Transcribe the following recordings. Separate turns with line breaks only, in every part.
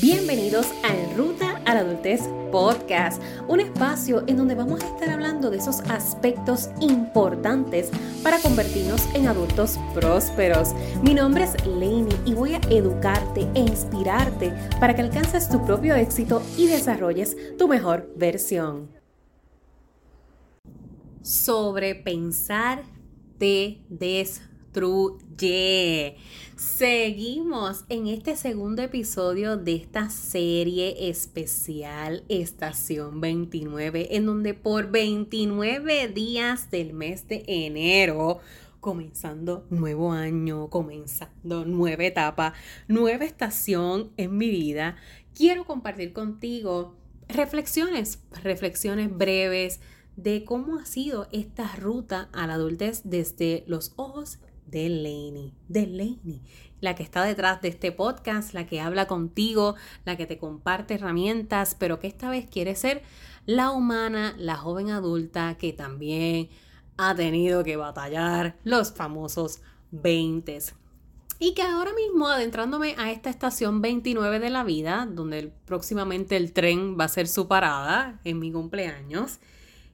Bienvenidos a Ruta a la Adultez Podcast, un espacio en donde vamos a estar hablando de esos aspectos importantes para convertirnos en adultos prósperos. Mi nombre es Lainey y voy a educarte e inspirarte para que alcances tu propio éxito y desarrolles tu mejor versión. Sobrepensar te des destruye. Seguimos en este segundo episodio de esta serie especial Estación 29, en donde por 29 días del mes de enero, comenzando nuevo año, comenzando nueva etapa, nueva estación en mi vida, quiero compartir contigo reflexiones, reflexiones breves de cómo ha sido esta ruta a la adultez desde los ojos de Laney, de Laney, la que está detrás de este podcast, la que habla contigo, la que te comparte herramientas, pero que esta vez quiere ser la humana, la joven adulta que también ha tenido que batallar los famosos 20. Y que ahora mismo, adentrándome a esta estación 29 de la vida, donde próximamente el tren va a ser su parada en mi cumpleaños,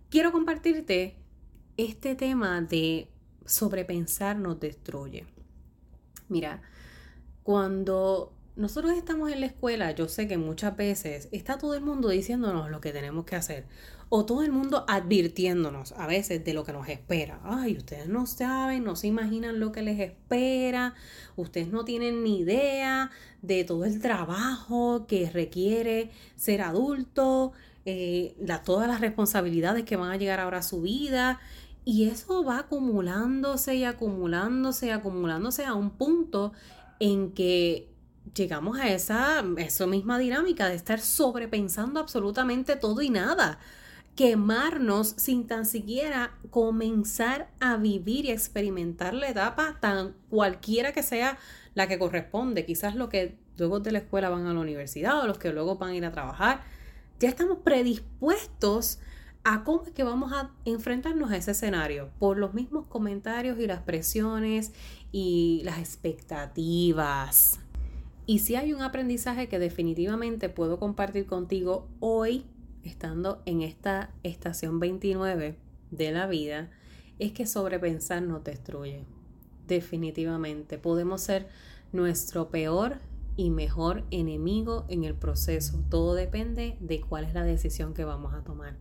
quiero compartirte este tema de sobrepensar nos destruye. Mira, cuando nosotros estamos en la escuela, yo sé que muchas veces está todo el mundo diciéndonos lo que tenemos que hacer. O todo el mundo advirtiéndonos a veces de lo que nos espera. Ay, ustedes no saben, no se imaginan lo que les espera. Ustedes no tienen ni idea de todo el trabajo que requiere ser adulto, eh, todas las responsabilidades que van a llegar ahora a su vida. Y eso va acumulándose y acumulándose y acumulándose a un punto en que llegamos a esa, esa misma dinámica de estar sobrepensando absolutamente todo y nada. Quemarnos sin tan siquiera comenzar a vivir y experimentar la etapa tan cualquiera que sea la que corresponde. Quizás lo que luego de la escuela van a la universidad o los que luego van a ir a trabajar. Ya estamos predispuestos a cómo es que vamos a enfrentarnos a ese escenario por los mismos comentarios y las presiones y las expectativas. Y si hay un aprendizaje que definitivamente puedo compartir contigo hoy, estando en esta estación 29 de la vida, es que sobrepensar no destruye. Definitivamente podemos ser nuestro peor y mejor enemigo en el proceso. Todo depende de cuál es la decisión que vamos a tomar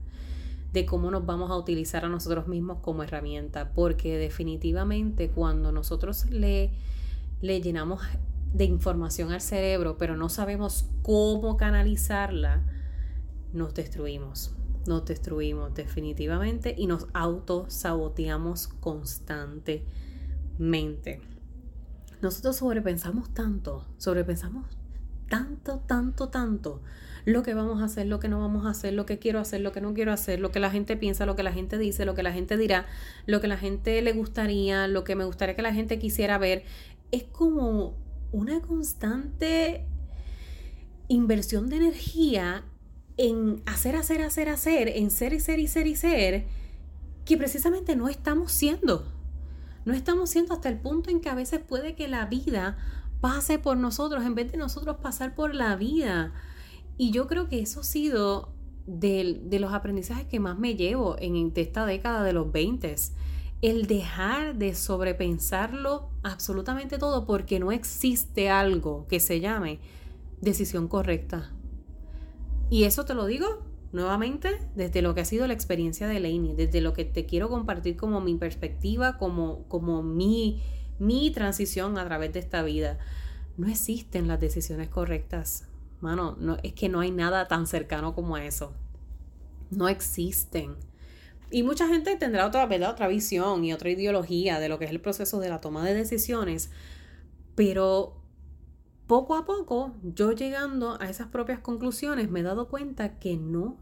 de cómo nos vamos a utilizar a nosotros mismos como herramienta, porque definitivamente cuando nosotros le, le llenamos de información al cerebro, pero no sabemos cómo canalizarla, nos destruimos, nos destruimos definitivamente y nos autosaboteamos constantemente. Nosotros sobrepensamos tanto, sobrepensamos tanto, tanto, tanto lo que vamos a hacer, lo que no vamos a hacer, lo que quiero hacer, lo que no quiero hacer, lo que la gente piensa, lo que la gente dice, lo que la gente dirá, lo que la gente le gustaría, lo que me gustaría que la gente quisiera ver. Es como una constante inversión de energía en hacer, hacer, hacer, hacer, en ser y ser y ser y ser, que precisamente no estamos siendo. No estamos siendo hasta el punto en que a veces puede que la vida pase por nosotros en vez de nosotros pasar por la vida. Y yo creo que eso ha sido de, los aprendizajes que más me llevo en esta década de los 20. El dejar de sobrepensarlo absolutamente todo porque no existe algo que se llame decisión correcta. Y eso te lo digo nuevamente desde lo que ha sido la experiencia de Lainey, desde lo que te quiero compartir como mi perspectiva, como, como mi, mi transición a través de esta vida. No existen las decisiones correctas. Mano, no, es que no hay nada tan cercano como eso. No existen. Y mucha gente tendrá otra, ¿verdad? otra visión y otra ideología de lo que es el proceso de la toma de decisiones, pero poco a poco, yo llegando a esas propias conclusiones, me he dado cuenta que no.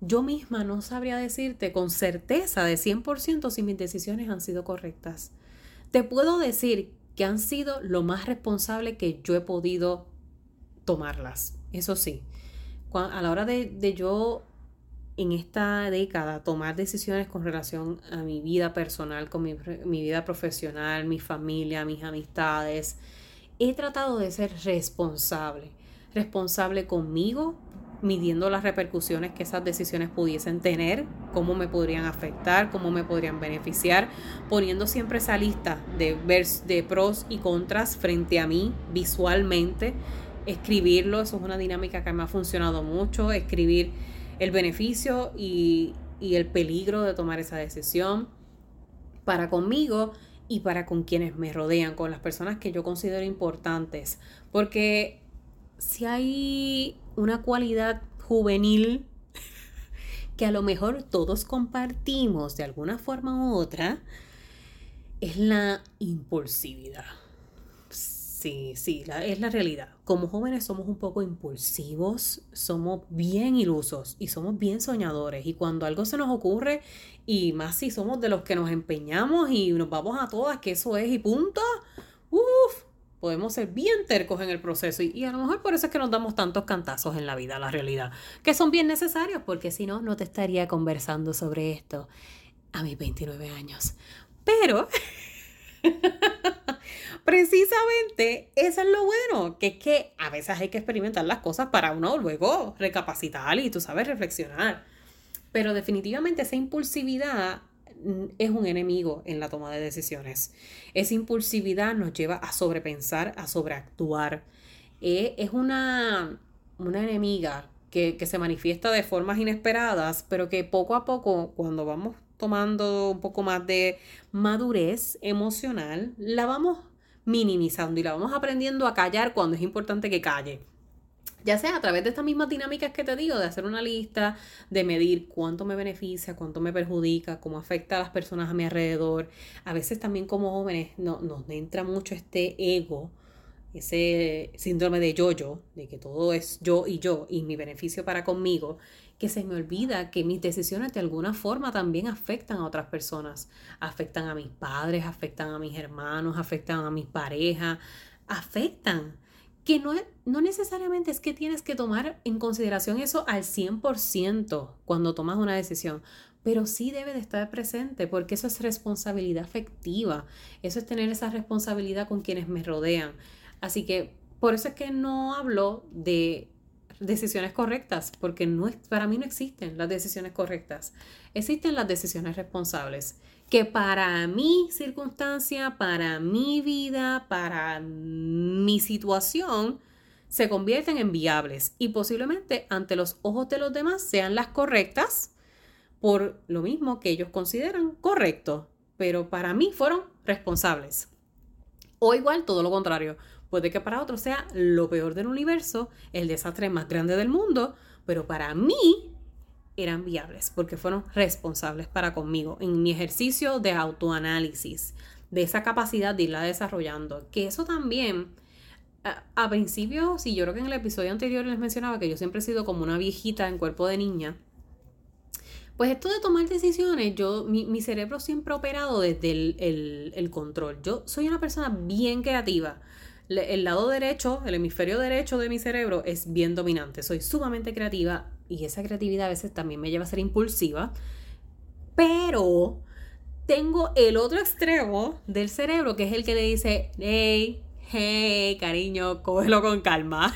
Yo misma no sabría decirte con certeza de 100% si mis decisiones han sido correctas. Te puedo decir que han sido lo más responsable que yo he podido tomarlas. Eso sí, a la hora de, yo en esta década tomar decisiones con relación a mi vida personal, con mi, mi, vida profesional, mi familia, mis amistades. He tratado de ser responsable. responsable conmigo, midiendo las repercusiones que esas decisiones pudiesen tener, cómo me podrían afectar, cómo me podrían beneficiar, poniendo siempre esa lista de, de pros y contras frente a mí visualmente, escribirlo, eso es una dinámica que me ha funcionado mucho, escribir el beneficio y, y el peligro de tomar esa decisión para conmigo y para con quienes me rodean, con las personas que yo considero importantes, porque si hay una cualidad juvenil que a lo mejor todos compartimos de alguna forma u otra, es la impulsividad. Sí, sí, es la realidad. Como jóvenes somos un poco impulsivos, somos bien ilusos y somos bien soñadores. Y cuando algo se nos ocurre, y más si somos de los que nos empeñamos y nos vamos a todas, que eso es y punto, uff, podemos ser bien tercos en el proceso y, a lo mejor por eso es que nos damos tantos cantazos en la vida, la realidad, que son bien necesarios porque si no, no te estaría conversando sobre esto a mis 29 años. Pero, precisamente, eso es lo bueno, que es que a veces hay que experimentar las cosas para uno luego recapacitar y tú sabes reflexionar. Pero definitivamente esa impulsividad es un enemigo en la toma de decisiones. Esa impulsividad nos lleva a sobrepensar, a sobreactuar. Eh, es una, una enemiga que, que, se manifiesta de formas inesperadas, pero que poco a poco, cuando vamos tomando un poco más de madurez emocional, la vamos minimizando y la vamos aprendiendo a callar cuando es importante que calle ya sea a través de estas mismas dinámicas que te digo, de hacer una lista, de medir cuánto me beneficia, cuánto me perjudica, cómo afecta a las personas a mi alrededor. A veces también como jóvenes no, nos entra mucho este ego, ese síndrome de yo-yo, de que todo es yo y yo y mi beneficio para conmigo, que se me olvida que mis decisiones de alguna forma también afectan a otras personas. Afectan a mis padres, afectan a mis hermanos, afectan a mis parejas, afectan que no, no necesariamente es que tienes que tomar en consideración eso al 100% cuando tomas una decisión, pero sí debe de estar presente porque eso es responsabilidad afectiva, eso es tener esa responsabilidad con quienes me rodean. Así que por eso es que no hablo de decisiones correctas, porque no para mí no existen las decisiones correctas, existen las decisiones responsables que para mi circunstancia, para mi vida, para mi situación, se convierten en viables y posiblemente ante los ojos de los demás sean las correctas por lo mismo que ellos consideran correcto, pero para mí fueron responsables. O igual todo lo contrario, puede que para otros sea lo peor del universo, el desastre más grande del mundo, pero para mí eran viables porque fueron responsables para conmigo en mi ejercicio de autoanálisis, de esa capacidad de irla desarrollando. Que eso también, a, principio, sí, yo creo que en el episodio anterior les mencionaba que yo siempre he sido como una viejita en cuerpo de niña. Pues esto de tomar decisiones, yo, mi, cerebro siempre ha operado desde el, el control. Yo soy una persona bien creativa el lado derecho, el hemisferio derecho de mi cerebro es bien dominante. Soy sumamente creativa y esa creatividad a veces también me lleva a ser impulsiva. Pero tengo el otro extremo del cerebro que es el que le dice, hey, hey, cariño, cógelo con calma.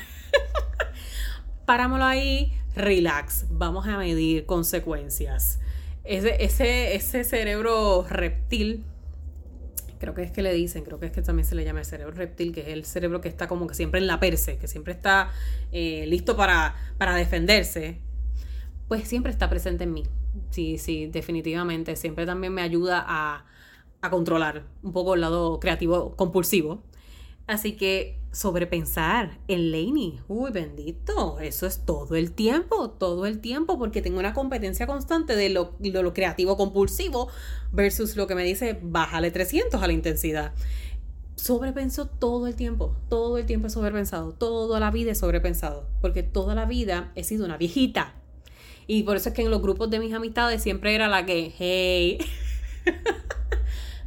Parámoslo ahí, relax, vamos a medir consecuencias. Ese, ese, ese cerebro reptil creo que es que le dicen, creo que es que también se le llama el cerebro reptil, que es el cerebro que está como que siempre en la perse, que siempre está eh, listo para, para defenderse, pues siempre está presente en mí. Sí, sí, definitivamente. Siempre también me ayuda a, a controlar un poco el lado creativo compulsivo. Así que sobrepensar en Laney, uy, bendito, eso es todo el tiempo, todo el tiempo, porque tengo una competencia constante de lo, lo creativo compulsivo versus lo que me dice, bájale 300 a la intensidad. Sobrepenso todo el tiempo, todo el tiempo he sobrepensado, toda la vida he sobrepensado, porque toda la vida he sido una viejita. Y por eso es que en los grupos de mis amistades siempre era la que, hey.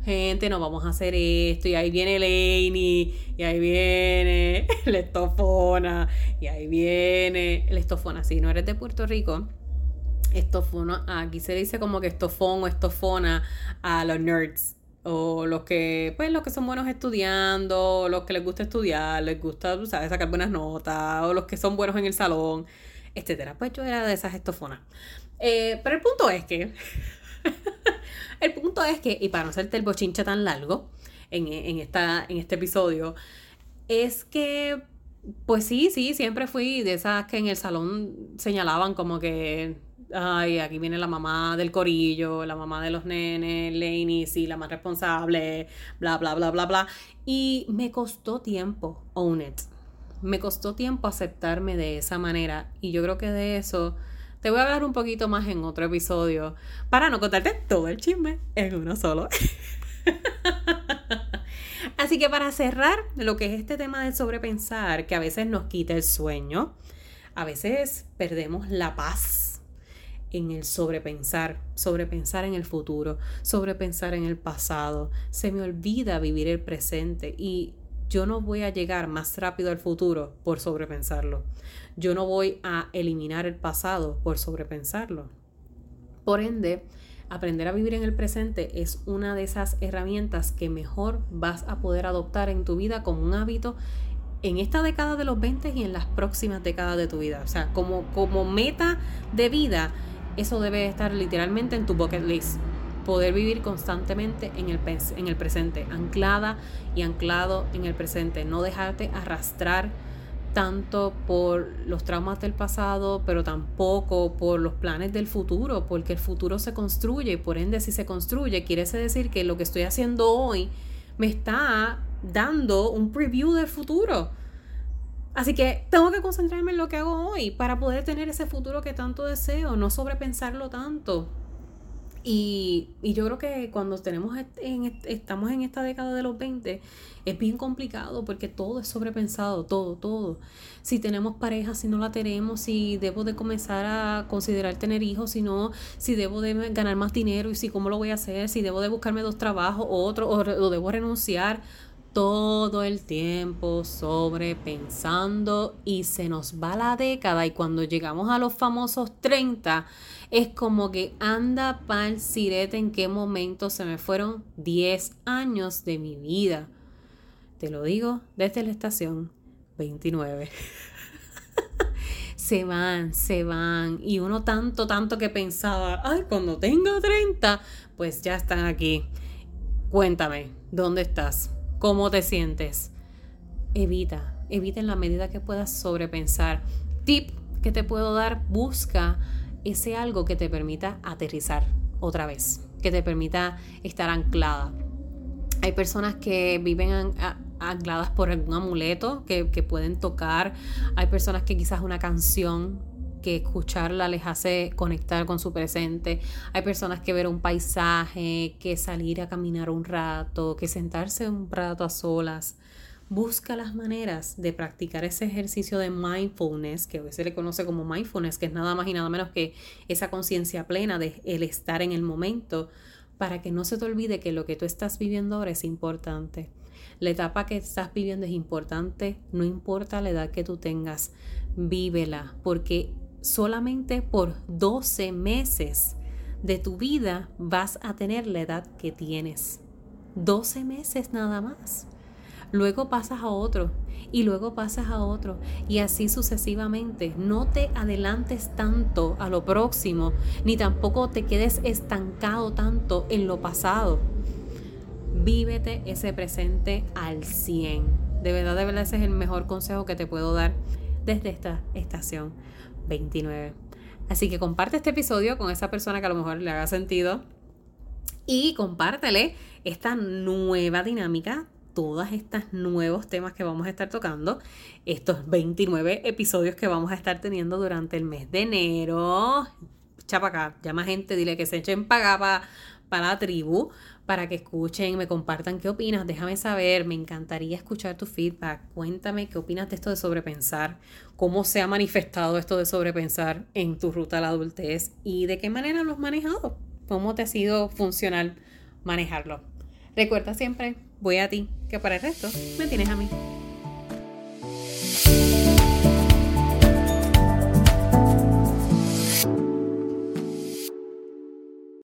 gente, no vamos a hacer esto, y ahí viene Laney, y ahí viene la estofona, y ahí viene la estofona. Si no eres de Puerto Rico, estofona, aquí se dice como que estofón o estofona a los nerds, o los que, pues, los que son buenos estudiando, los que les gusta estudiar, les gusta, sabes, sacar buenas notas, o los que son buenos en el salón, etcétera. Pues yo era de esas estofonas. Eh, pero el punto es que, el punto es que, y para no hacerte el bochinche tan largo en, en, esta, en este episodio, es que, pues sí, sí, siempre fui de esas que en el salón señalaban como que ay, aquí viene la mamá del corillo, la mamá de los nenes, Laney, sí, la más responsable, bla, bla, bla, bla, bla. Y me costó tiempo own it. Me costó tiempo aceptarme de esa manera. Y yo creo que de eso te voy a hablar un poquito más en otro episodio para no contarte todo el chisme en uno solo. Así que para cerrar lo que es este tema del sobrepensar, que a veces nos quita el sueño, a veces perdemos la paz en el sobrepensar, sobrepensar en el futuro, sobrepensar en el pasado. Se me olvida vivir el presente y yo no voy a llegar más rápido al futuro por sobrepensarlo. Yo no voy a eliminar el pasado por sobrepensarlo. Por ende, aprender a vivir en el presente es una de esas herramientas que mejor vas a poder adoptar en tu vida como un hábito en esta década de los 20 y en las próximas décadas de tu vida. O sea, como, como meta de vida, eso debe estar literalmente en tu bucket list. Poder vivir constantemente en el, en el presente, anclada y anclado en el presente. No dejarte arrastrar tanto por los traumas del pasado, pero tampoco por los planes del futuro, porque el futuro se construye y por ende si se construye, quiere decir que lo que estoy haciendo hoy me está dando un preview del futuro. Así que tengo que concentrarme en lo que hago hoy para poder tener ese futuro que tanto deseo, no sobrepensarlo tanto. Y, yo creo que cuando tenemos en, estamos en esta década de los 20, es bien complicado porque todo es sobrepensado, todo, todo. Si tenemos pareja, si no la tenemos, si debo de comenzar a considerar tener hijos, si no, si debo de ganar más dinero y si cómo lo voy a hacer, si debo de buscarme dos trabajos otro, o, o debo renunciar todo el tiempo sobrepensando y se nos va la década y cuando llegamos a los famosos 30 es como que anda pa'l sirete en qué momento se me fueron 10 años de mi vida. Te lo digo desde la estación 29. se van, se van. Y uno tanto, tanto que pensaba, ay, cuando tengo 30, pues ya están aquí. Cuéntame, ¿dónde estás? ¿Cómo te sientes? Evita, evita en la medida que puedas sobrepensar. Tip que te puedo dar, busca ese algo que te permita aterrizar otra vez, que te permita estar anclada. Hay personas que viven ancladas por algún amuleto que, que pueden tocar. Hay personas que quizás una canción que escucharla les hace conectar con su presente. Hay personas que ver un paisaje, que salir a caminar un rato, que sentarse un rato a solas. Busca las maneras de practicar ese ejercicio de mindfulness, que hoy se le conoce como mindfulness, que es nada más y nada menos que esa conciencia plena de el estar en el momento, para que no se te olvide que lo que tú estás viviendo ahora es importante. La etapa que estás viviendo es importante, no importa la edad que tú tengas, vívela, porque solamente por 12 meses de tu vida vas a tener la edad que tienes. 12 meses nada más. Luego pasas a otro y luego pasas a otro y así sucesivamente. No te adelantes tanto a lo próximo ni tampoco te quedes estancado tanto en lo pasado. Vívete ese presente al 100. De verdad, de verdad, ese es el mejor consejo que te puedo dar desde esta estación 29. Así que comparte este episodio con esa persona que a lo mejor le haga sentido y compártele esta nueva dinámica, todos estos nuevos temas que vamos a estar tocando, estos 29 episodios que vamos a estar teniendo durante el mes de enero. Chapa acá, llama gente, dile que se echen para para la tribu para que escuchen, me compartan qué opinas, déjame saber, me encantaría escuchar tu feedback, cuéntame qué opinas de esto de sobrepensar, cómo se ha manifestado esto de sobrepensar en tu ruta a la adultez y de qué manera lo has manejado, cómo te ha sido funcional manejarlo. Recuerda siempre, voy a ti, que para el resto me tienes a mí.